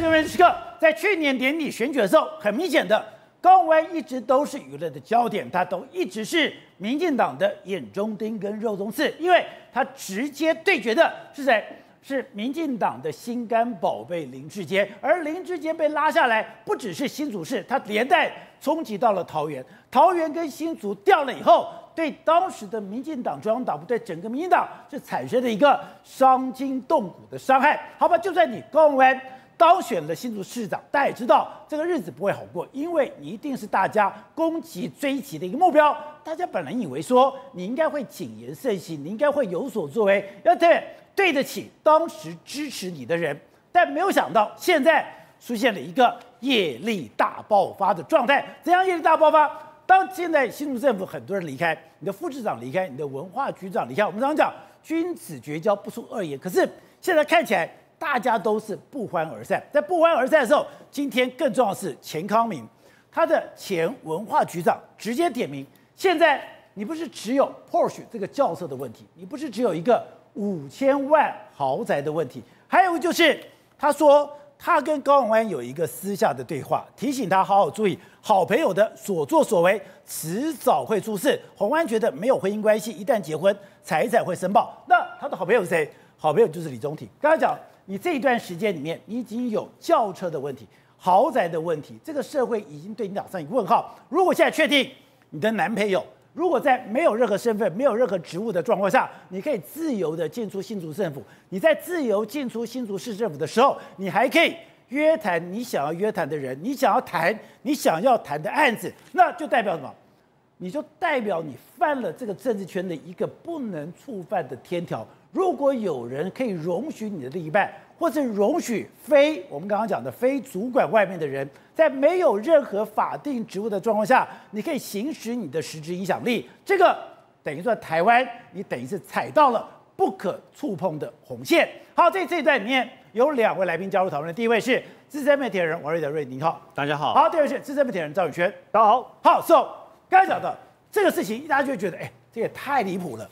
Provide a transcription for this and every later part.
这个时刻，在去年年底选举的时候，很明显的，高虹安一直都是舆论的焦点，他都一直是民进党的眼中钉跟肉中刺，因为他直接对决的是谁？是民进党的心肝宝贝林志坚，而林志坚被拉下来，不只是新竹市，他连带冲击到了桃园，桃园跟新竹掉了以后，对当时的民进党中央党部，对整个民进党是产生了一个伤筋动骨的伤害。好吧，就算你高虹安当选了新竹市长，大家也知道这个日子不会好过，因为你一定是大家攻击追击的一个目标。大家本来以为说你应该会谨言慎行，你应该会有所作为，要对。对得起当时支持你的人，但没有想到现在出现了一个业力大爆发的状态。怎样业力大爆发？当现在新竹政府很多人离开，你的副市长离开，你的文化局长离开，我们常常讲君子绝交不出恶言。可是现在看起来大家都是不欢而散。在不欢而散的时候，今天更重要的是钱康明，他的前文化局长直接点名：现在你不是只有 Porsche 这个轿车的问题，你不是只有一个。五千万豪宅的问题，还有就是，他说他跟高虹安有一个私下的对话，提醒他好好注意好朋友的所作所为，迟早会出事。虹安觉得没有婚姻关系，一旦结婚，财产会申报。那他的好朋友是谁？好朋友就是李宗廷。刚才讲，你这一段时间里面，你已经有轿车的问题、豪宅的问题，这个社会已经对你打上一个问号。如果现在确定你的男朋友，如果在没有任何身份、没有任何职务的状况下，你可以自由的进出新竹政府。你在自由进出新竹市政府的时候，你还可以约谈你想要约谈的人，你想要谈你想要谈的案子，那就代表什么？你就代表你犯了这个政治圈的一个不能触犯的天条。如果有人可以容许你的另一半，或是容许非我们刚刚讲的非主管外面的人，在没有任何法定职务的状况下，你可以行使你的实质影响力。这个等于说台湾，你等于是踩到了不可触碰的红线。好，在这一段里面有两位来宾加入讨论，第一位是资深媒体人王瑞德瑞，你好，大家好。好，第二位是资深媒体人赵宇轩，大家好。好，so 刚才讲的这个事情，大家就会觉得，哎，这也太离谱了。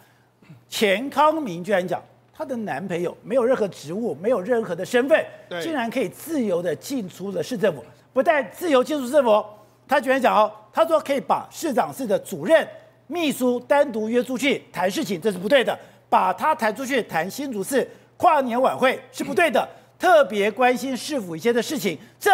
钱康明居然讲。她的男朋友没有任何职务，没有任何的身份，竟然可以自由的进出了市政府。不但自由进出市政府，他居然讲哦，他说可以把市长室的主任、秘书单独约出去谈事情，这是不对的。把他抬出去谈新竹市跨年晚会是不对的。特别关心市府一些的事情，这。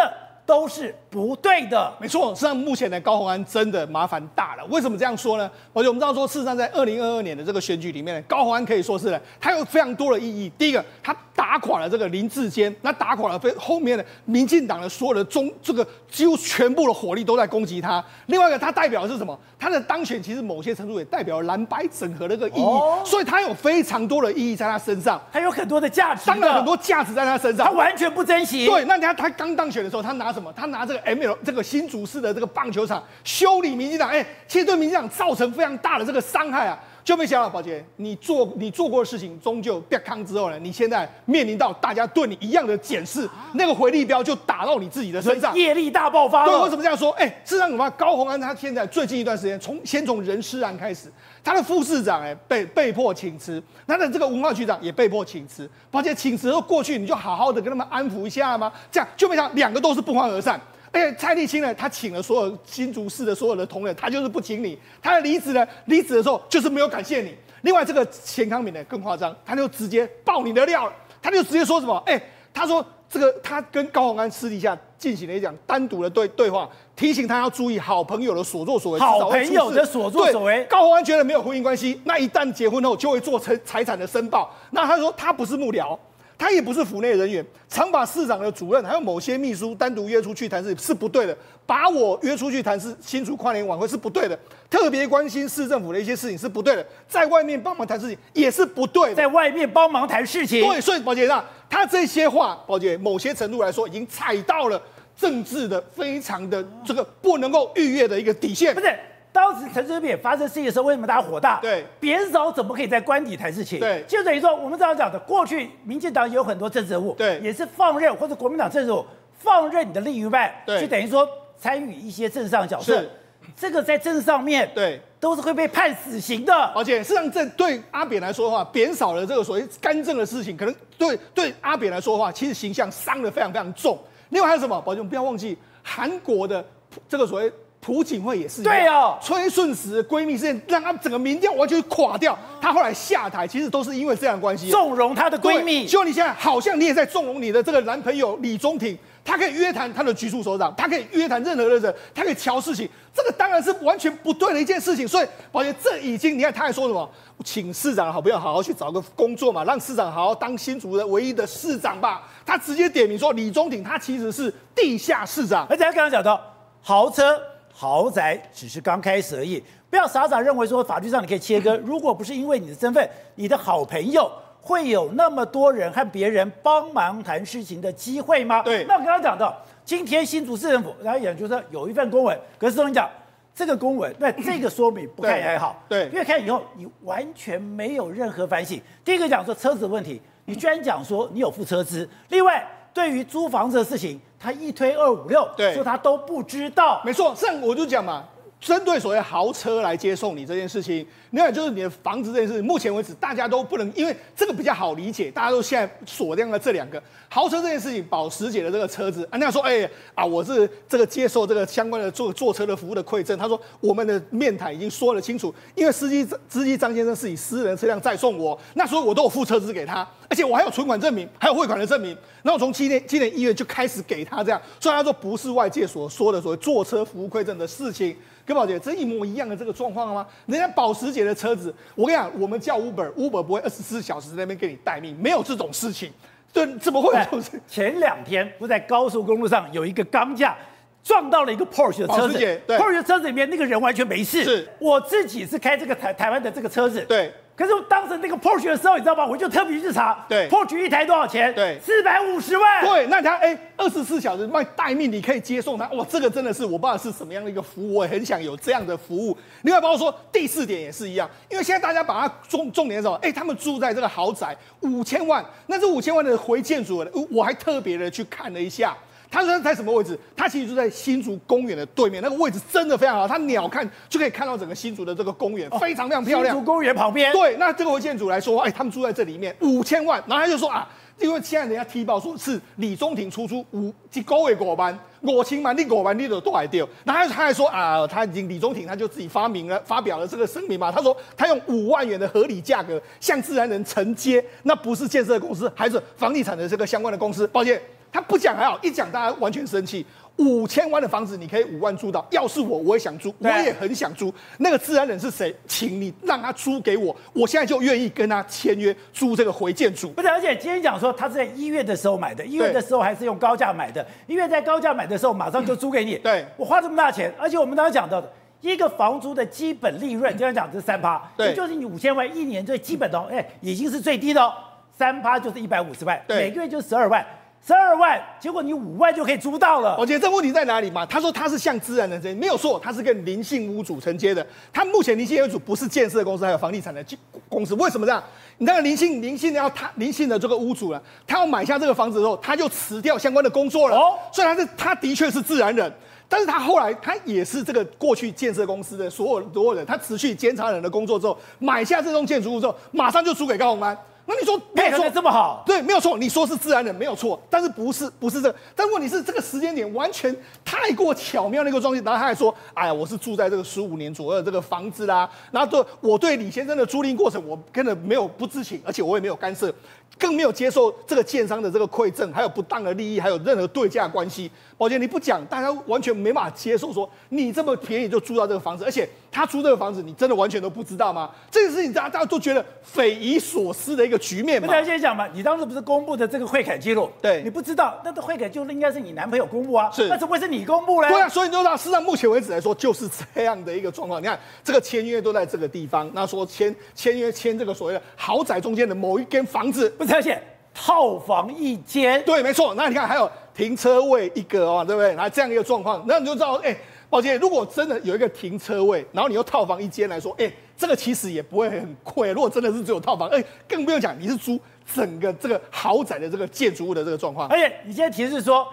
都是不对的，没错。实际上，目前呢，高虹安真的麻烦大了。为什么这样说呢？而且我们知道说，事实上在二零二二年的这个选举里面呢，高虹安可以说是呢，他有非常多的意义。第一个，他打垮了这个林志坚，那打垮了非后面的民进党的所有的中这个几乎全部的火力都在攻击他。另外一个，他代表的是什么？他的当选其实某些程度也代表蓝白整合的一个意义，哦、所以他有非常多的意义在他身上，他有很多的价值，当然很多价值在他身上，他完全不珍惜。对，那你看他刚当选的时候，他拿什么？他拿这个 ML 这个新竹市的这个棒球场修理民进党，哎，其实对民进党造成非常大的这个伤害啊。就没想到，宝杰，你做你做过的事情，终究变康之后呢，你现在面临到大家对你一样的检视，那个回力镖就打到你自己的身上，业力大爆发。对，为什么这样说？哎、欸，事实上什么？高鸿安他现在最近一段时间，从先从人事案开始，他的副市长哎被被迫请辞，他的这个文化局长也被迫请辞。宝杰请辞后过去，你就好好的跟他们安抚一下吗？这样就没想到两个都是不欢而散。而且蔡立新呢，他请了所有新竹市的所有的同仁，他就是不请你。他的离职呢，离职的时候就是没有感谢你。另外这个钱康敏呢更夸张，他就直接爆你的料了，他就直接说什么？哎，他说这个他跟高鸿安私底下进行了一讲单独的对对话，提醒他要注意好朋友的所作所为。好朋友的所作所为。高鸿安觉得没有婚姻关系，那一旦结婚后就会做财财产的申报。那他说他不是幕僚。他也不是府内人员，常把市长的主任还有某些秘书单独约出去谈事是不对的，把我约出去谈事新竹跨年晚会是不对的，特别关心市政府的一些事情是不对的，在外面帮忙谈事情也是不对的，在外面帮忙谈事情，对，所以宝姐啊，他这些话，宝姐某些程度来说已经踩到了政治的非常的这个不能够逾越的一个底线，不是。当时陈水扁发生事情的时候，为什么大家火大？对，扁少怎么可以在官邸谈事情？对，就等于说我们这样讲的，过去民进党也有很多政治人物，对，也是放任或者国民党政治人物放任你的另一半，对，就等于说参与一些政治上角色，是，这个在政治上面，对，都是会被判死刑的。而且事实际上，这对阿扁来说的话，扁少了这个所谓干政的事情，可能对对阿扁来说的话，其实形象伤得非常非常重。另外还有什么？宝杰，不要忘记韩国的这个所谓。朴槿惠也是对哦，崔顺实闺蜜事件让她整个民调完全垮掉，她后来下台，其实都是因为这样的关系，纵容她的闺蜜。就你现在好像你也在纵容你的这个男朋友李宗廷，他可以约谈他的局处首长，他可以约谈任何的人，他可以瞧事情，这个当然是完全不对的一件事情。所以，宝杰，这已经你看他还说什么，请市长好不要好好去找个工作嘛，让市长好好当新竹的唯一的市长吧。他直接点名说李宗廷他其实是地下市长，而且他刚刚讲到豪车。豪宅只是刚开始而已，不要傻傻认为说法律上你可以切割。如果不是因为你的身份，你的好朋友会有那么多人和别人帮忙谈事情的机会吗？对。那我刚刚讲到，今天新竹市政府，然后也就是说有一份公文，可是我跟你讲，这个公文，那这个说明不看也还好，对，越看以后你完全没有任何反省。第一个讲说车子的问题，你居然讲说你有付车资，另外。对于租房子的事情，他一推二五六，对，说他都不知道。没错，这样我就讲嘛。针对所谓豪车来接送你这件事情，另外就是你的房子这件事情，目前为止大家都不能，因为这个比较好理解，大家都现在锁定了这两个豪车这件事情，保时捷的这个车子，啊，那说，哎啊，我是这个接受这个相关的坐坐车的服务的馈赠，他说我们的面谈已经说了清楚，因为司机司机张先生是以私人车辆载送我，那所以我都有付车资给他，而且我还有存款证明，还有汇款的证明，那我从今年今年一月就开始给他这样，所以他说不是外界所说的所谓坐车服务馈赠的事情。跟宝杰这一模一样的这个状况吗？人家保时捷的车子，我跟你讲，我们叫 Uber，Uber 不会二十四小时在那边给你待命，没有这种事情。对，怎么会有这种事？前两天不在高速公路上有一个钢架撞到了一个 Porsche 的车子，Porsche 的车子里面那个人完全没事。是，我自己是开这个台台湾的这个车子。对。可是我当时那个 Porsche 的时候，你知道吗？我就特别去查，对，Porsche 一台多少钱？对，四百五十万。对，那他哎，二十四小时卖待命，你可以接送他。哇，这个真的是我不知道是什么样的一个服务，我也很想有这样的服务。另外，包括说第四点也是一样，因为现在大家把它重重点是什么？哎，他们住在这个豪宅，五千万，那这五千万的回建筑，我还特别的去看了一下。他说在什么位置？他其实就在新竹公园的对面，那个位置真的非常好。他鸟看就可以看到整个新竹的这个公园，非常非常漂亮。新竹公园旁边。对，那这个建筑来说，哎，他们住在这里面五千万，然后他就说啊，因为现在人家踢爆说是李宗廷出租五几高位果班，我清满地果班地的都还掉。然后他还说啊，他已经李宗廷他就自己发明了发表了这个声明嘛，他说他用五万元的合理价格向自然人承接，那不是建设公司，还是房地产的这个相关的公司。抱歉。他不讲还好，一讲大家完全生气。五千万的房子，你可以五万租到。要是我，我也想租，我也很想租。那个自然人是谁？请你让他租给我，我现在就愿意跟他签约租这个回建筑。不是，而且今天讲说他是在一月的时候买的，一月的时候还是用高价买的。一月在高价买的时候，马上就租给你。对，我花这么大钱，而且我们刚刚讲到的一个房租的基本利润，就像讲是三趴，对，就是你五千万一年最基本的哦，哎，已经是最低的哦，三趴就是一百五十万，每个月就十二万。十二万，结果你五万就可以租到了。我觉得这问题在哪里嘛？他说他是向自然人承接，没有错，他是跟林姓屋主承接的。他目前林姓屋主不是建设公司，还有房地产的公司。为什么这样？你看林姓林姓的要他林姓的这个屋主了，他要买下这个房子之后，他就辞掉相关的工作了。哦，虽然是他的确是自然人，但是他后来他也是这个过去建设公司的所有所有人，他辞去监察人的工作之后，买下这栋建筑物之后，马上就租给高鸿安。那你说配合的这么好？对，没有错。你说是自然人没有错，但是不是不是这个？但问题是这个时间点完全太过巧妙的一个状况。然后他还说：“哎呀，我是住在这个十五年左右的这个房子啦。”然后对我对李先生的租赁过程，我根本没有不知情，而且我也没有干涉。更没有接受这个建商的这个馈赠，还有不当的利益，还有任何对价关系。宝杰，你不讲，大家完全没办法接受。说你这么便宜就租到这个房子，而且他租这个房子，你真的完全都不知道吗？这个事情大家大家都觉得匪夷所思的一个局面嘛。大家先讲嘛，你当时不是公布的这个汇款记录？对，你不知道，那个汇款记录应该是你男朋友公布啊？是，那怎么会是你公布呢？对啊，所以你就知道，事实上目前为止来说就是这样的一个状况。你看这个签约都在这个地方，那说签签约签这个所谓的豪宅中间的某一间房子，不是而且。套房一间，对，没错。那你看，还有停车位一个哦，对不对？然后这样一个状况，那你就知道，哎，宝杰，如果真的有一个停车位，然后你又套房一间来说，哎，这个其实也不会很贵。如果真的是只有套房，哎，更不用讲，你是租整个这个豪宅的这个建筑物的这个状况。而且你现在提示说，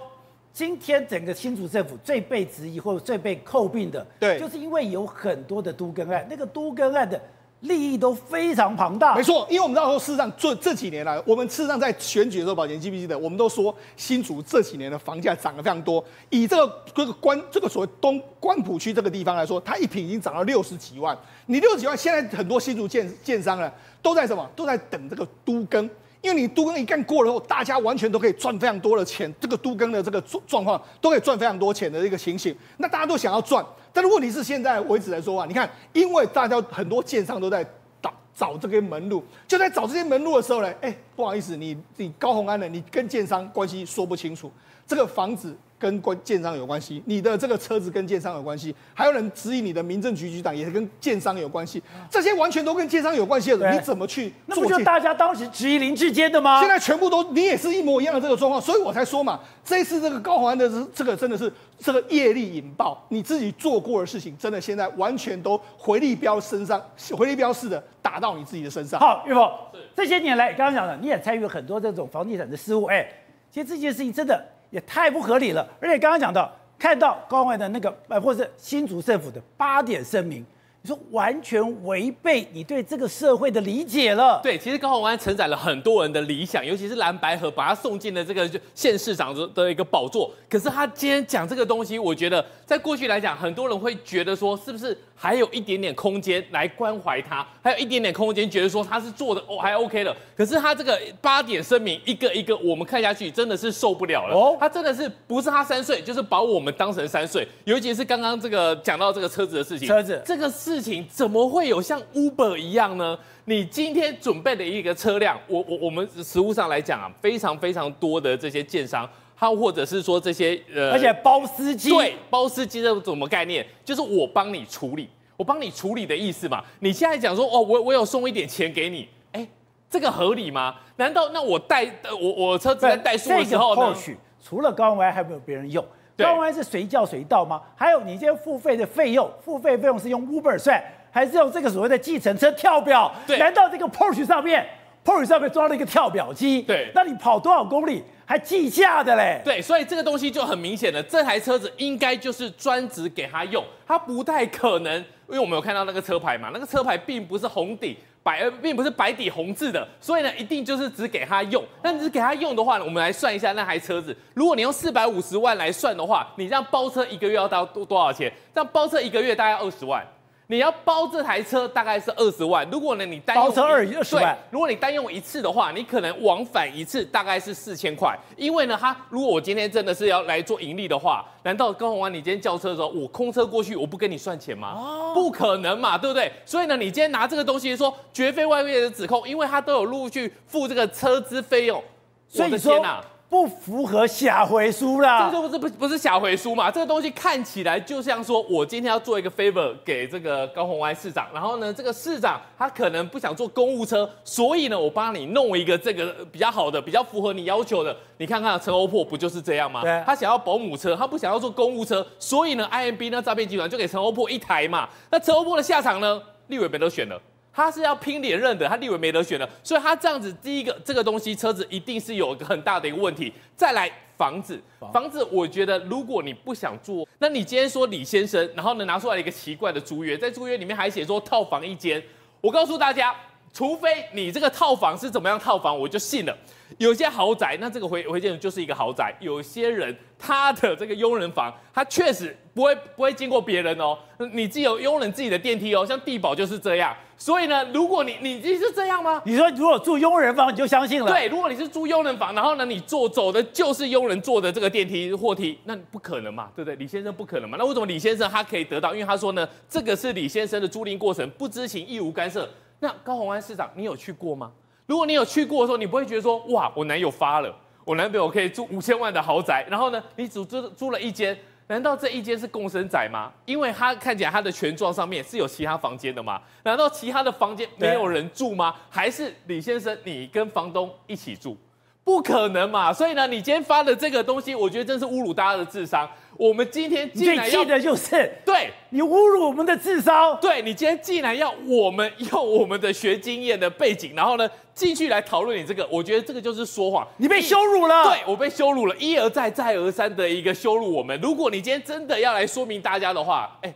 今天整个新竹政府最被质疑或者最被诟病的，对，就是因为有很多的都更案，那个都更案的。利益都非常庞大。没错，因为我们知道说，事实上这这几年来，我们事实上在选举的时候，宝杰记不记得，我们都说新竹这几年的房价涨得非常多。以这个这个关这个所谓东关浦区这个地方来说，它一平已经涨到六十几万。你六十几万，现在很多新竹建建商呢，都在什么？都在等这个都更。因为你都更一干过了后，大家完全都可以赚非常多的钱，这个都更的这个状状况都可以赚非常多钱的一个情形，那大家都想要赚，但是问题是现在为止来说啊，你看，因为大家很多建商都在找找这些门路，就在找这些门路的时候呢，哎，不好意思，你你高洪安呢，你跟建商关系说不清楚，这个房子。跟关建商有关系，你的这个车子跟建商有关系，还有人质疑你的民政局局长也是跟建商有关系，这些完全都跟建商有关系的人，你怎么去？那不就大家当时质疑林志坚的吗？现在全部都你也是一模一样的这个状况，所以我才说嘛，这一次这个高虹安的这个真的是这个业力引爆，你自己做过的事情，真的现在完全都回力镖身上，回力镖似的打到你自己的身上。好，岳锋，这些年来刚刚讲的，你也参与了很多这种房地产的事务，哎，其实这件事情真的。也太不合理了，而且刚刚讲到看到高虹安的那个呃，或者是新竹政府的八点声明。你说完全违背你对这个社会的理解了。对，其实高虹安承载了很多人的理想，尤其是蓝白合把他送进了这个县市长的一个宝座。可是他今天讲这个东西，我觉得在过去来讲，很多人会觉得说，是不是还有一点点空间来关怀他，还有一点点空间，觉得说他是做的哦还 OK 的。可是他这个八点声明，一个一个我们看下去，真的是受不了了。哦，他真的是不是他三岁，就是把我们当成三岁。尤其是刚刚这个讲到这个车子的事情，车子这个是。事情怎么会有像 Uber 一样呢？你今天准备的一个车辆，我我我们实物上来讲啊，非常非常多的这些建商，他或者是说这些呃，而且包司机，对，包司机这什么概念？就是我帮你处理，我帮你处理的意思嘛。你现在讲说哦，我我有送一点钱给你，哎，这个合理吗？难道那我带我我车子在怠速的时候呢？或许除了高虹安，还没有别人用。高虹安是随叫随到吗？还有你这些付费的费用，付费费用是用 Uber 算，还是用这个所谓的计程车跳表？对，难道这个 Porsche 上面，Porsche 上面装了一个跳表机？对，那你跑多少公里还计价的嘞？对，所以这个东西就很明显了，这台车子应该就是专职给他用，他不太可能，因为我们有看到那个车牌嘛，那个车牌并不是红底。白并不是白底红字的，所以呢，一定就是只给他用。但只给他用的话呢，我们来算一下那台车子。如果你用四百五十万来算的话，你这样包车一个月要到多多少钱？这样包车一个月大概二十万。你要包这台车大概是二十万，如果呢你单用包车二十万，如果你单用一次的话，你可能往返一次大概是四千块。因为呢，他如果我今天真的是要来做盈利的话，难道高虹安你今天叫车的时候，我空车过去，我不跟你算钱吗？哦，不可能嘛，对不对？所以呢，你今天拿这个东西说绝非外面的指控，因为他都有陆续付这个车资费用。所以你说。不符合下回书啦，这个就不是不不是下回书嘛？这个东西看起来就像说，我今天要做一个 favor 给这个高虹安市长，然后呢，这个市长他可能不想坐公务车，所以呢，我帮你弄一个这个比较好的、比较符合你要求的。你看看陈欧珀不就是这样吗？他想要保姆车，他不想要坐公务车，所以呢，IMB 呢诈骗集团就给陈欧珀一台嘛。那陈欧珀的下场呢？立委们都选了。他是要拼连任的，他立委没得选了，所以他这样子，第一个这个东西车子一定是有一个很大的一个问题。再来房子，房子，我觉得如果你不想住，那你今天说李先生，然后呢拿出来一个奇怪的租约，在租约里面还写说套房一间，我告诉大家，除非你这个套房是怎么样套房，我就信了。有些豪宅，那这个回回建就是一个豪宅，有些人。他的这个佣人房，他确实不会不会经过别人哦，你自己有佣人自己的电梯哦，像地保就是这样。所以呢，如果你你你是这样吗？你说如果住佣人房你就相信了？对，如果你是住佣人房，然后呢你坐走的就是佣人坐的这个电梯货梯，那不可能嘛，对不对？李先生不可能嘛？那为什么李先生他可以得到？因为他说呢，这个是李先生的租赁过程，不知情亦无干涉。那高鸿安市长，你有去过吗？如果你有去过的时候，你不会觉得说哇，我男友发了。我男朋友可以住五千万的豪宅，然后呢，你只租租了一间，难道这一间是共生宅吗？因为他看起来他的权状上面是有其他房间的吗？难道其他的房间没有人住吗？还是李先生你跟房东一起住？不可能嘛！所以呢，你今天发的这个东西，我觉得真是侮辱大家的智商。我们今天既然要，最气的就是对你侮辱我们的智商。对，你今天既然要我们用我们的学经验的背景，然后呢继续来讨论你这个，我觉得这个就是说谎。你被羞辱了。对，我被羞辱了，一而再再而三的一个羞辱我们。如果你今天真的要来说明大家的话，哎，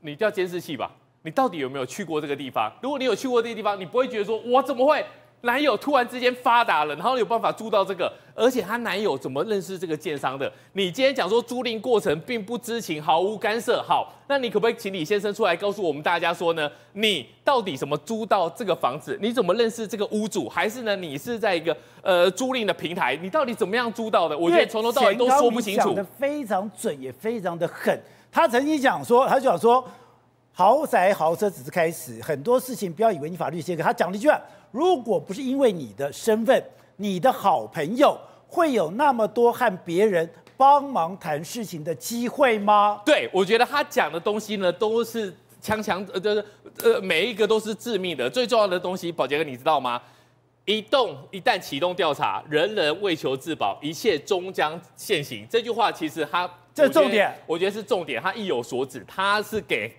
你叫监视器吧。你到底有没有去过这个地方？如果你有去过这个地方，你不会觉得说，我怎么会？男友突然之间发达了，然后有办法租到这个，而且她男友怎么认识这个建商的？你今天讲说租赁过程并不知情，毫无干涉。好，那你可不可以请李先生出来告诉我们大家说呢？你到底怎么租到这个房子？你怎么认识这个屋主？还是呢？你是在一个呃租赁的平台？你到底怎么样租到的？我觉得从头到尾都说不清楚。讲的非常准，也非常的狠。他曾经讲说，他就讲说，豪宅豪车只是开始，很多事情不要以为你法律先。他讲了一句话。如果不是因为你的身份，你的好朋友会有那么多和别人帮忙谈事情的机会吗？对，我觉得他讲的东西呢，都是枪枪呃，就是呃，每一个都是致命的。最重要的东西，宝杰哥你知道吗？一动一旦启动调查，人人为求自保，一切终将现行。这句话其实他这重点我，我觉得是重点。他意有所指，他是给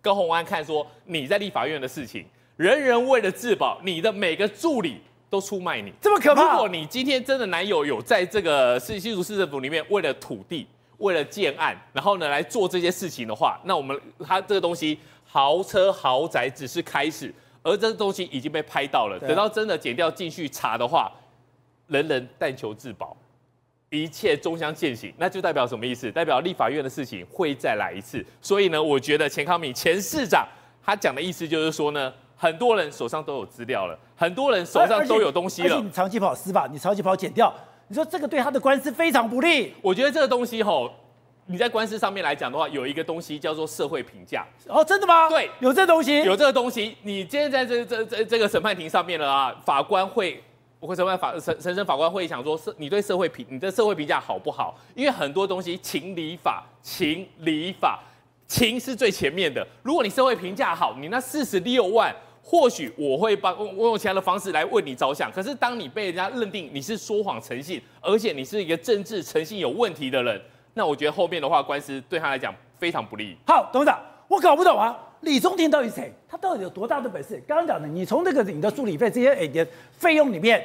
高虹安看说你在立法院的事情。人人为了自保，你的每个助理都出卖你，这么可怕。如果你今天真的男友有在这个市新竹市政府里面为了土地、为了建案，然后呢来做这些事情的话，那我们他这个东西豪车豪宅只是开始，而这个东西已经被拍到了。等到真的剪掉进去查的话，人人但求自保，一切终将践行，那就代表什么意思？代表立法院的事情会再来一次。所以呢，我觉得钱康敏前市长他讲的意思就是说呢。很多人手上都有资料了，很多人手上都有东西了。而且你长期跑司法，你长期跑剪掉，你说这个对他的官司非常不利。我觉得这个东西吼，你在官司上面来讲的话，有一个东西叫做社会评价。哦，真的吗？对，有这东西，有这个东西。你今天在这这这这个审判庭上面了啊，法官会，我会审判法审审审法官会想说，社你对社会评你的社会评价好不好？因为很多东西情理法，情理法，情是最前面的。如果你社会评价好，你那四十六万。或许我会帮我用其他的方式来为你着想，可是当你被人家认定你是说谎诚信，而且你是一个政治诚信有问题的人，那我觉得后面的话官司对他来讲非常不利。好，董事长，我搞不懂啊，李宗廷到底谁？到底有多大的本事？刚刚讲的，你从那个你的助理费这些诶的费用里面，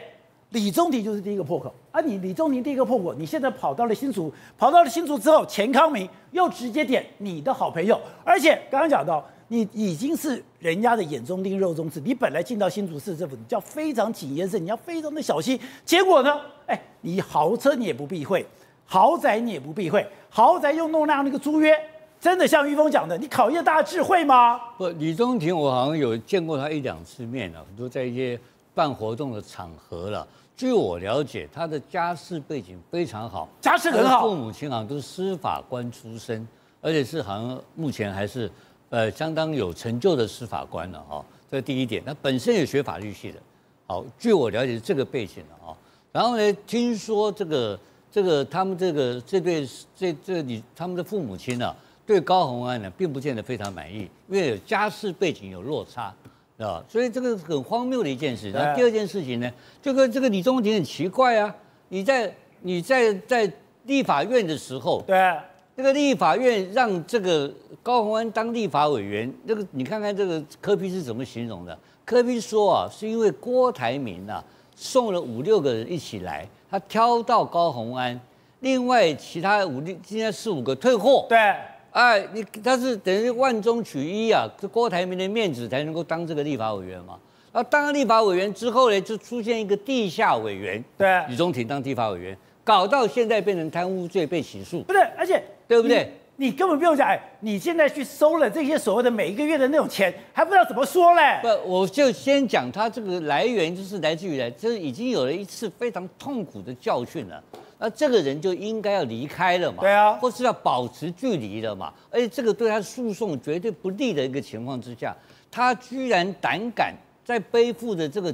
李宗廷就是第一个破口啊！你李宗廷第一个破口，你现在跑到了新竹，跑到了新竹之后，钱康明又直接点你的好朋友，而且刚刚讲到。你已经是人家的眼中钉、肉中刺。你本来进到新竹市政府，你就要非常谨言慎，你要非常的小心。结果呢？哎，你豪车你也不避讳，豪宅你也不避讳，豪宅又弄那样的一个租约，真的像玉峰讲的，你考验大家智慧吗？不，李宗廷我好像有见过他一两次面了，都在一些办活动的场合了。据我了解，他的家世背景非常好，家世很好，父母亲好像都是司法官出身，而且是好像目前还是。呃，相当有成就的司法官了哈，这是第一点。他本身也学法律系的，好，据我了解是这个背景了哈。然后呢，听说这个这个他们这个这对这这你他们的父母亲呢，对高虹安呢并不见得非常满意，因为有家世背景有落差，啊，所以这个很荒谬的一件事。然后第二件事情呢，这个这个李宗廷很奇怪啊，你在你在在立法院的时候，对。那个立法院让这个高虹安当立法委员，那个你看看这个柯批是怎么形容的？柯批说啊，是因为郭台铭啊送了五六个人一起来，他挑到高虹安，另外其他五六现在四五个退货。对，哎，你他是等于万中取一啊，这郭台铭的面子才能够当这个立法委员嘛。然后当了立法委员之后呢，就出现一个地下委员，对，李宗廷当地法委员，搞到现在变成贪污罪被起诉。不对，而且。对不对？你，你根本不用讲，哎，你现在去收了这些所谓的每一个月的那种钱，还不知道怎么说嘞？不，我就先讲他这个来源，就是来自于来，这已经有了一次非常痛苦的教训了。那这个人就应该要离开了嘛？对啊，或是要保持距离了嘛？而且这个对他诉讼绝对不利的一个情况之下，他居然胆敢在背负着这个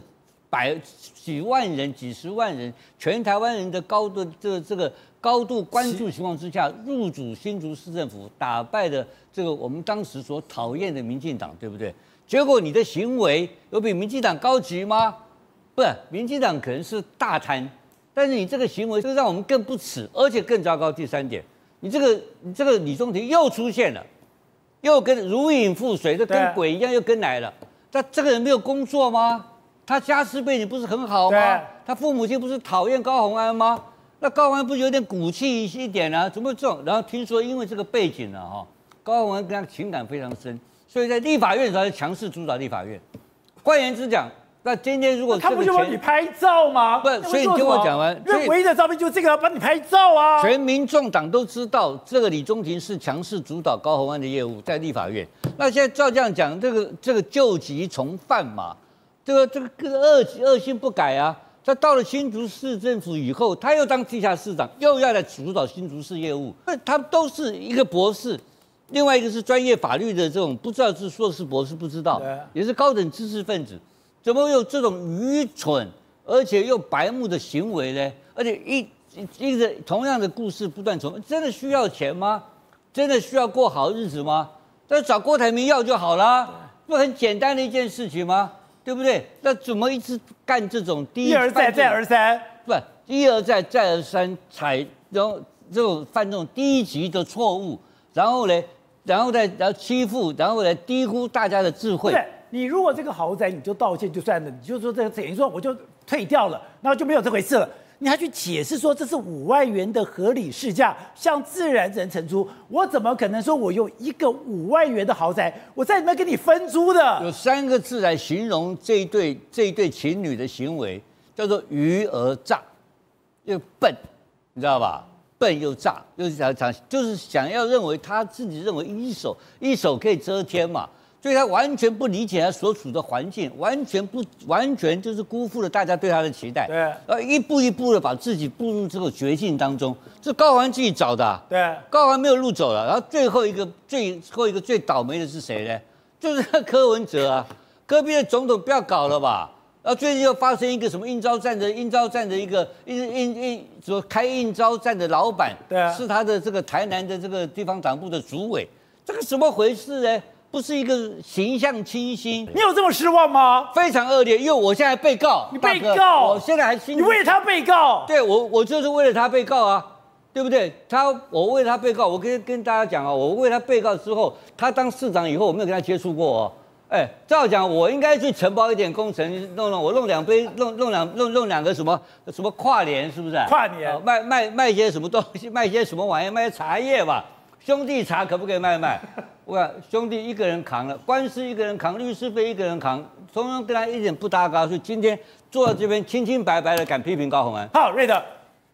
百几万人、几十万人、全台湾人的高度这个这个。高度关注情况之下，入主新竹市政府，打败了这个我们当时所讨厌的民进党，对不对？结果你的行为有比民进党高级吗？不是，民进党可能是大贪，但是你这个行为就让我们更不齿，而且更糟糕。第三点，你这个你这个李宗廷又出现了，又跟如影覆水，就跟鬼一样又跟来了。他这个人没有工作吗？他家世背景不是很好吗？他父母亲不是讨厌高虹安吗？那高虹安不是有点骨气一点啊？怎么这种？然后听说因为这个背景呢，哈，高虹安跟他情感非常深，所以在立法院才是强势主导立法院。换言之讲，那今天如果他不就帮你拍照吗？不，所以你听我讲完，因为唯一的照片就是这个要帮你拍照啊。全民众党都知道这个李中庭是强势主导高虹安的业务，在立法院。那现在照这样讲，这个这个旧疾重犯嘛，这个这个恶恶性不改啊。他到了新竹市政府以后，他又当地下市长，又要来主导新竹市业务。那他都是一个博士，另外一个是专业法律的这种，不知道是硕士博士，不知道，也是高等知识分子，怎么有这种愚蠢而且又白目的行为呢？而且一一个同样的故事不断重复，真的需要钱吗？真的需要过好日子吗？那找郭台铭要就好了，不很简单的一件事情吗？对不对？那怎么一直干这种第一，一而再再而三？不，一而再再而三踩然后这种犯这种低级的错误，然后呢，然后再然后欺负，然后来低估大家的智慧。你如果这个豪宅你就道歉就算了，你就说这个等于说我就退掉了，然后就没有这回事了。你还去解释说这是五万元的合理市价，向自然人承租，我怎么可能说我用一个五万元的豪宅，我在里面给你分租的？有三个字来形容这一对这一对情侣的行为，叫做愚而诈，又笨，你知道吧？笨又诈，又想想就是想要认为他自己认为一手一手可以遮天嘛。所以他完全不理解他所处的环境，完全不完全就是辜负了大家对他的期待。对，呃，一步一步的把自己步入这个绝境当中，这高虹安自己找的啊。对，高虹安没有路走了。然后最后一个最后一个最倒霉的是谁呢？就是柯文哲啊，隔壁的总统不要搞了吧。然后最近又发生一个什么应招站的应招站的一个应应应什么开应招站的老板，对啊，是他的这个台南的这个地方党部的主委，这个怎么回事呢？不是一个形象清新，你有这么失望吗？非常恶劣，因为我现在被告，你被告，我现在还心，你为他被告，对我，我就是为了他被告啊，对不对？他，我为了他被告，我跟跟大家讲啊，我为他被告之后，他当市长以后，我没有跟他接触过哦。哎，照讲我应该去承包一点工程，弄弄，我弄两杯，弄弄两弄弄两个什么什么跨年，是不是？跨年，卖卖卖一些什么东西，卖一些什么玩意，卖些茶叶吧。兄弟茶可不可以卖卖？我讲兄弟一个人扛了，官司一个人扛，律师费一个人扛，中央跟他一点不搭嘎，所以今天坐在这边清清白白的敢批评高鸿安。好，瑞德，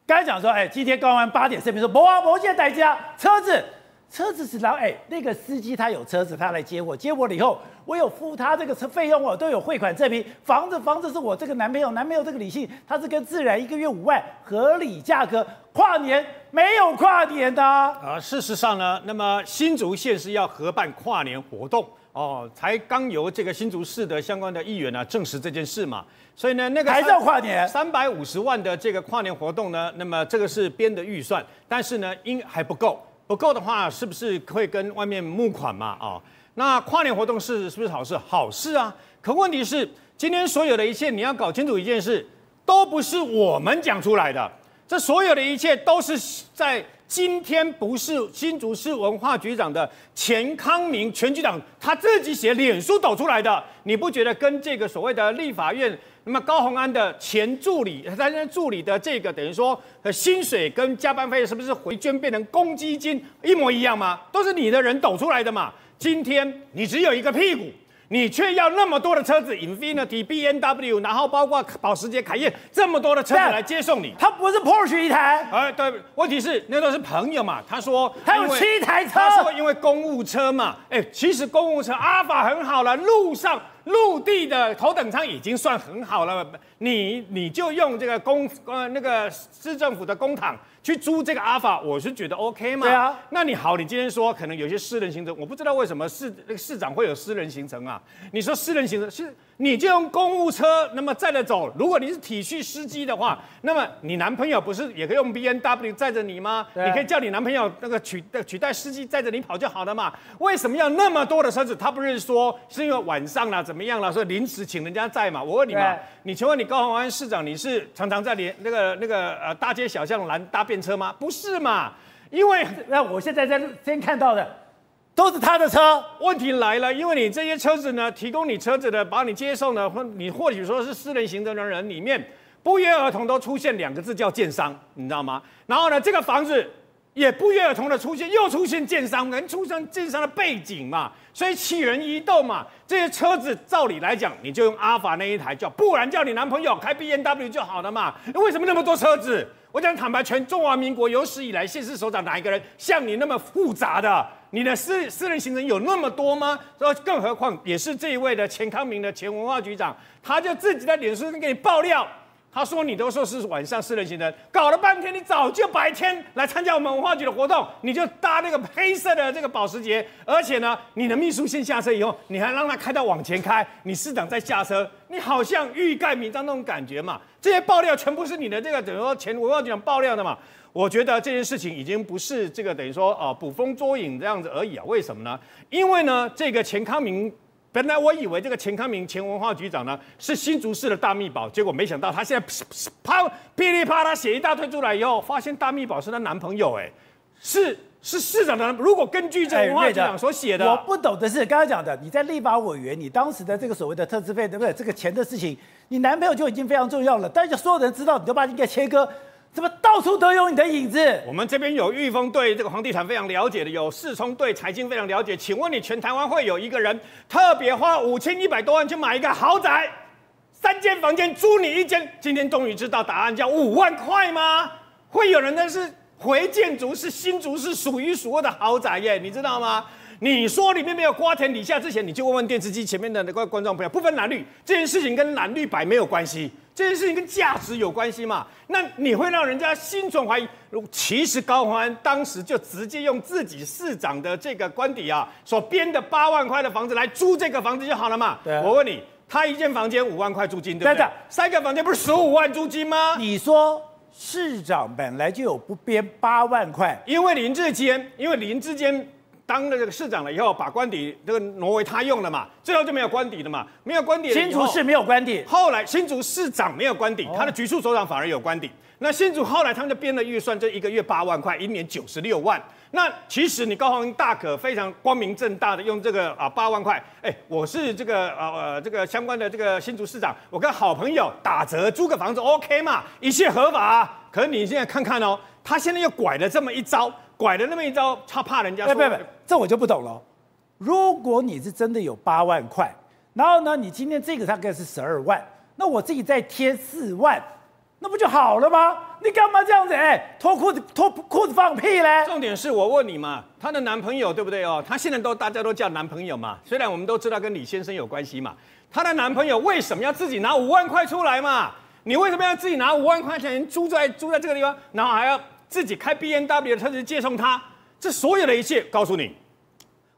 刚才讲说，哎，今天高鸿安八点声明说，某啊某件代驾车子，车子是然后哎，那个司机他有车子，他来接我，接我了以后，我有付他这个车费用，我都有汇款证明。房子房子是我这个男朋友，男朋友这个李姓，他是跟自然一个月五万合理价格，跨年没有跨年的啊。啊，事实上呢，那么新竹县是要合办跨年活动哦，才刚由这个新竹市的相关的议员呢证实这件事嘛，所以呢，那个还是要跨年三百五十万的这个跨年活动呢，那么这个是编的预算，但是呢，应还不够，不够的话，是不是会跟外面募款嘛？啊、哦？那跨年活动是是不是好事？好事啊！可问题是，今天所有的一切，你要搞清楚一件事，都不是我们讲出来的。这所有的一切都是在今天，不是新竹市文化局长的钱康明全局长他自己写脸书抖出来的。你不觉得跟这个所谓的立法院那么高虹安的前助理，他担任助理的这个等于说薪水跟加班费是不是回捐变成公积金一模一样吗？都是你的人抖出来的嘛。今天你只有一个屁股，你却要那么多的车子，Infinity、B N W，然后包括保时捷、凯宴这么多的车子来接送你。他不是 Porsche 一台，哎，对，问题是那都是朋友嘛。他说他有七台车，他说因为公务车嘛，哎，其实公务车阿法很好了，路上陆地的头等舱已经算很好了，你你就用这个公呃那个市政府的公帑。去租这个阿法，我是觉得 OK 嘛。对啊，那你好，你今天说可能有些私人行程，我不知道为什么市那个市长会有私人行程啊？你说私人行程是？你就用公务车，那么载着走。如果你是体恤司机的话，那么你男朋友不是也可以用 B N W 载着你吗？你可以叫你男朋友那个取取代司机载着你跑就好了嘛？为什么要那么多的车子？他不是说是因为晚上了怎么样了，所以临时请人家载嘛？我问你嘛，你请问你高虹安市长，你是常常在连那个那个呃大街小巷拦搭便车吗？不是嘛？因为那我现在在先看到的。都是他的车，问题来了，因为你这些车子呢，提供你车子的，把你接送的，或你或许说是私人行政的人里面，不约而同都出现两个字叫建商，你知道吗？然后呢，这个房子也不约而同的出现，又出现建商，能出现建商的背景嘛，所以起人疑窦嘛。这些车子照理来讲，你就用阿法那一台叫，不然叫你男朋友开 B N W 就好了嘛。为什么那么多车子？我讲坦白，全中华民国有史以来县市首长哪一个人像你那么复杂的？你的私私人行程有那么多吗？说更何况也是这一位的钱康明的前文化局长，他就自己在脸书上给你爆料。他说：“你都说是晚上私人行程，搞了半天，你早就白天来参加我们文化局的活动，你就搭那个黑色的这个保时捷，而且呢，你的秘书先下车以后，你还让他开到往前开，你市长再下车，你好像欲盖弥彰那种感觉嘛。这些爆料全部是你的这个等于说前文化局长爆料的嘛。我觉得这件事情已经不是这个等于说啊捕风捉影这样子而已啊。为什么呢？因为呢，这个钱康明。”本来我以为这个钱康明前文化局长呢是新竹市的大秘宝，结果没想到他现在 啪噼里啪啦写一大堆出来以后，发现大秘宝是她男朋友，哎，是是市长的。如果根据这个文化局长所写的，我不懂的是刚刚讲的，你在立法委员，你当时的这个所谓的特支费，对不对？这个钱的事情，你男朋友就已经非常重要了，但是所有人知道，你都把你给切割。怎么到处都有你的影子？我们这边有裕丰对这个房地产非常了解的，有世聪对财经非常了解。请问你全台湾会有一个人特别花五千一百多万去买一个豪宅，三间房间租你一间？今天终于知道答案，叫五万块吗？会有人那是回建筑，是新竹是数一数二的豪宅耶，你知道吗？你说里面没有瓜田李下之前，你就问问电视机前面的那个观众朋友，不分蓝绿，这件事情跟蓝绿白没有关系。这件事情跟价值有关系嘛？那你会让人家心存怀疑。其实高虹安当时就直接用自己市长的这个官邸啊，所编的八万块的房子来租这个房子就好了嘛？对。我问你，他一间房间五万块租金，对不对？三个房间不是十五万租金吗？你说市长本来就有不编八万块，因为林志坚，因为林志坚。当了这个市长了以后，把官邸这个挪为他用了嘛，最后就没有官邸了嘛，没有官邸。新竹市没有官邸，后来新竹市长没有官邸，他的局处首长反而有官邸。那新竹后来他们就编了预算，就一个月八万块，一年九十六万。那其实你高虹安大可非常光明正大的用这个啊八万块，哎，我是这个呃呃这个相关的这个新竹市长，我跟好朋友打折租个房子 OK 嘛，一切合法。可是你现在看看哦，他现在又拐了这么一招。拐了那么一招，他怕人家说。不不不，这我就不懂了。如果你是真的有八万块，然后呢，你今天这个大概是十二万，那我自己再贴四万，那不就好了吗？你干嘛这样子？哎，脱裤子脱裤子放屁嘞！重点是我问你嘛，她的男朋友对不对哦？她现在都大家都叫男朋友嘛，虽然我们都知道跟李先生有关系嘛，她的男朋友为什么要自己拿五万块出来嘛？你为什么要自己拿五万块钱租在租在这个地方，然后还要？自己开 BNW 的车子接送他，这所有的一切，告诉你，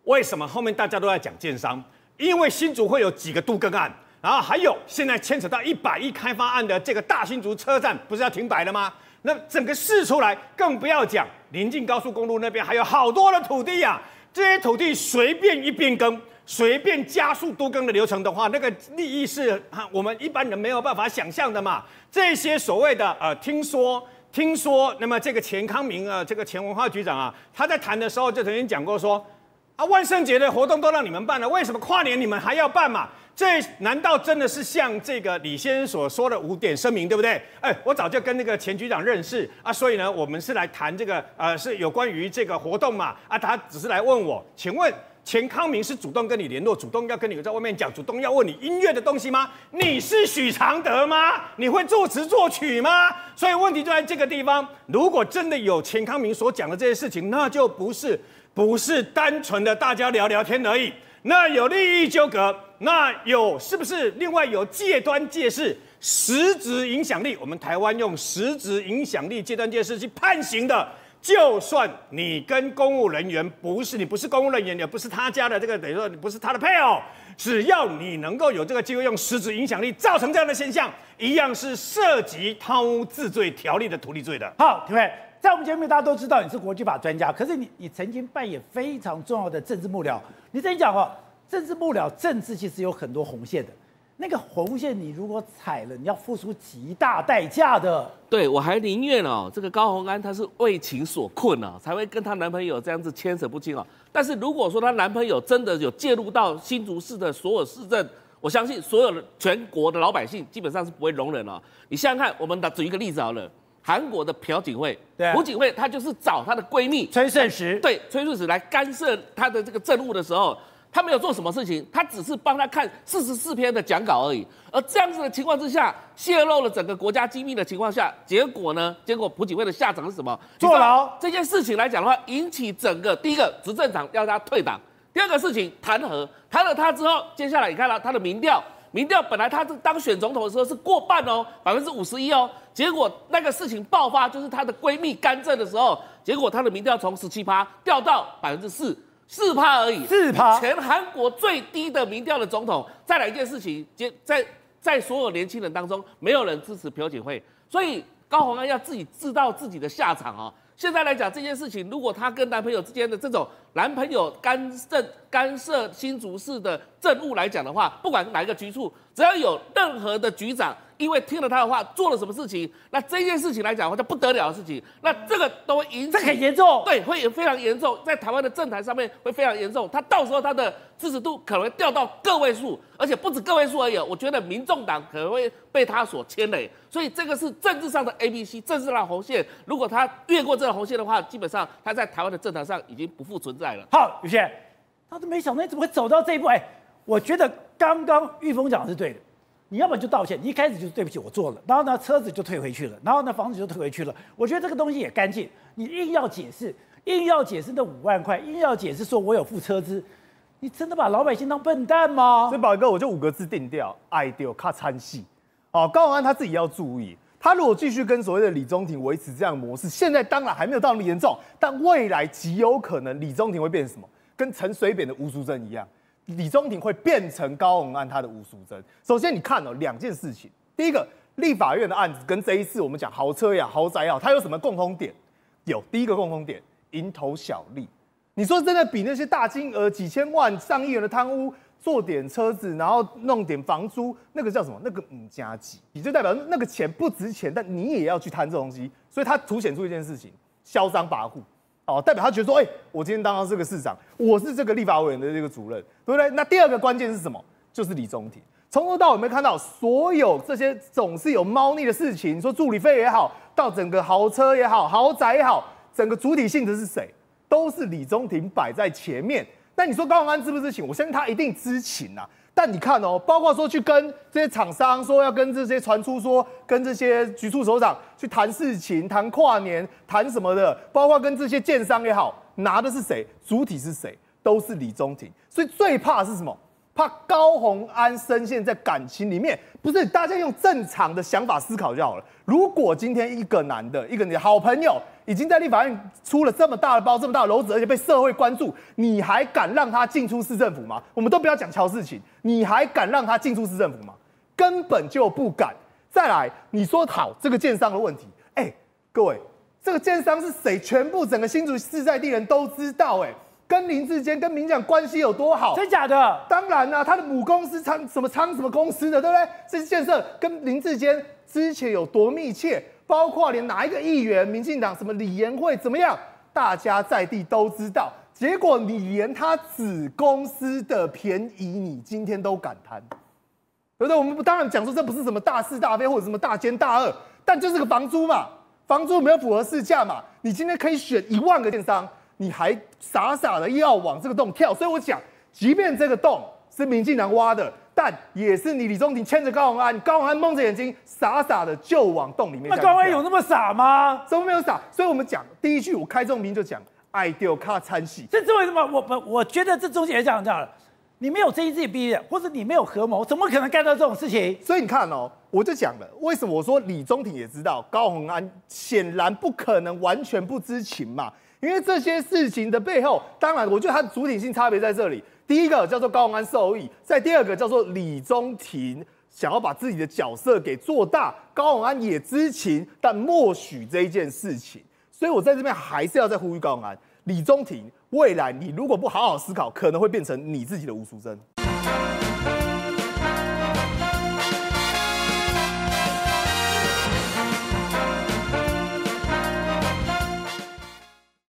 为什么后面大家都在讲建商？因为新竹会有几个都更案，然后还有现在牵扯到一百亿开发案的这个大新竹车站，不是要停摆了吗？那整个市出来，更不要讲临近高速公路那边还有好多的土地呀、啊，这些土地随便一变更，随便加速都更的流程的话，那个利益是我们一般人没有办法想象的嘛。这些所谓的呃，听说。听说，那么这个钱康明啊，这个前文化局长啊，他在谈的时候就曾经讲过说，啊，万圣节的活动都让你们办了，为什么跨年你们还要办嘛？这难道真的是像这个李先生所说的五点声明，对不对？哎，我早就跟那个钱局长认识啊，所以呢，我们是来谈这个呃，是有关于这个活动嘛？啊，他只是来问我，请问。钱康明是主动跟你联络，主动要跟你在外面讲，主动要问你音乐的东西吗？你是许常德吗？你会作词作曲吗？所以问题就在这个地方。如果真的有钱康明所讲的这些事情，那就不是不是单纯的大家聊聊天而已，那有利益纠葛，那有是不是另外有借端借势、实质影响力？我们台湾用实质影响力借端借势去判刑的。就算你跟公务人员不是，你不是公务人员，也不是他家的这个，等于说你不是他的配偶，只要你能够有这个机会用实质影响力造成这样的现象，一样是涉及贪污治罪条例的图利罪的。好，各位，在我们节目大家都知道你是国际法专家，可是你你曾经扮演非常重要的政治幕僚，你曾经讲哦，政治幕僚政治其实有很多红线的。那个红线，你如果踩了，你要付出极大代价的。对，我还宁愿哦，这个高虹安她是为情所困啊，才会跟她男朋友这样子牵扯不清啊。但是如果说她男朋友真的有介入到新竹市的所有市政，我相信所有的全国的老百姓基本上是不会容忍了。你想想看，我们打举一个例子好了，韩国的朴槿惠，朴槿惠她就是找她的闺蜜崔顺实，对崔顺实来干涉她的这个政务的时候，她没有做什么事情，他只是帮他看四十四篇的讲稿而已。而这样子的情况之下，泄露了整个国家机密的情况下，结果呢？结果朴槿惠的下场是什么？坐牢。这件事情来讲的话，引起整个第一个执政党要他退党，第二个事情弹劾，弹劾他之后，接下来你看到他的民调。民调本来他是当选总统的时候是过半哦，百分之五十一哦，结果那个事情爆发，就是她的闺蜜干政的时候，结果她的民调从十七趴掉到百分之四，四趴而已，四趴，全韩国最低的民调的总统。再来一件事情，在在在所有年轻人当中，没有人支持朴槿惠，所以高虹安要自己知道自己的下场哦。现在来讲这件事情，如果她跟男朋友之间的这种男朋友干涉干涉新竹市的政务来讲的话，不管哪一个局处，只要有任何的局长。因为听了他的话，做了什么事情，那这件事情来讲的话，就不得了的事情，那这个都会引起，这很严重，对，会非常严重，在台湾的政坛上面会非常严重，他到时候他的支持度可能会掉到个位数，而且不止个位数而已，我觉得民众党可能会被他所牵累，所以这个是政治上的 A、B、C，政治上的红线，如果他越过这条红线的话，基本上他在台湾的政坛上已经不复存在了。好，宇轩，他都没想到你怎么会走到这一步，哎，我觉得刚刚玉峰讲的是对的。你要么就道歉，你一开始就是对不起，我做了，然后呢，车子就退回去了，然后呢，房子就退回去了。我觉得这个东西也干净，你硬要解释，硬要解释那五万块，硬要解释说我有付车资，你真的把老百姓当笨蛋吗？所以宝哥，我就五个字定调：爱丢卡参戏。好，高虹安他自己要注意，他如果继续跟所谓的李宗廷维持这样的模式，现在当然还没有到那么严重，但未来极有可能李宗廷会变成什么？跟陈水扁的吴淑珍一样。李宗廷会变成高虹安他的吴淑珍。首先，你看哦，两件事情。第一个，立法院的案子跟这一次我们讲豪车呀、豪宅呀，它有什么共通点？有第一个共通点，蝇头小利。你说真的，比那些大金额、几千万、上亿元的贪污，做点车子，然后弄点房租，那个叫什么？那个五加几，你就代表那个钱不值钱，但你也要去贪这东西。所以它凸显出一件事情：嚣张跋扈。哦，代表他觉得说，哎、我今天当上这个市长，我是这个立法委员的这个主任，对不对？那第二个关键是什么？就是李宗廷，从头到尾没看到所有这些总是有猫腻的事情，说助理费也好，到整个豪车也好，豪宅也好，整个主体性的是谁？都是李宗廷摆在前面。那你说高永安知不知情？我相信他一定知情啊。但你看哦，包括说去跟这些厂商说要跟这些传出说跟这些局处首长去谈事情、谈跨年、谈什么的，包括跟这些建商也好，拿的是谁？主体是谁？都是李宗廷。所以最怕是什么？怕高虹安深陷在感情里面。不是，大家用正常的想法思考就好了。如果今天一个男的，一个你的好朋友。已经在立法院出了这么大的包，这么大的篓子，而且被社会关注，你还敢让他进出市政府吗？我们都不要讲乔事情，你还敢让他进出市政府吗？根本就不敢。再来，你说好这个建商的问题，哎、各位，这个建商是谁？全部整个新竹市在地人都知道、欸，哎，跟林志坚、跟民进党关系有多好？真假的？当然啦、啊，他的母公司昌什么昌什么公司的，对不对？这些建设跟林志坚之前有多密切？包括连哪一个议员，民进党什么李延慧怎么样，大家在地都知道。结果你连他子公司的便宜，你今天都敢贪，对不对？我们不当然讲说这不是什么大是大非或者什么大奸大恶，但就是个房租嘛，房租没有符合市价嘛。你今天可以选一万个电商，你还傻傻的要往这个洞跳。所以我讲，即便这个洞是民进党挖的。但也是你李宗廷牵着高虹安，高虹安蒙着眼睛，傻傻的就往洞里面。那高虹安有那么傻吗？怎么没有傻？所以我们讲第一句，我开宗明就讲爱丢卡参戏。这是为什么？我我我觉得这中间也讲这样，你没有睁一只眼闭一只眼，或者你没有合谋，怎么可能干到这种事情？所以你看哦，我就讲了，为什么我说李宗廷也知道高虹安显然不可能完全不知情嘛？因为这些事情的背后，当然我觉得它的主体性差别在这里。第一个叫做高虹安受益，再第二个叫做李宗廷想要把自己的角色给做大，高虹安也知情，但默许这一件事情。所以我在这边还是要再呼吁高虹安，李宗廷未来你如果不好好思考，可能会变成你自己的吴淑珍。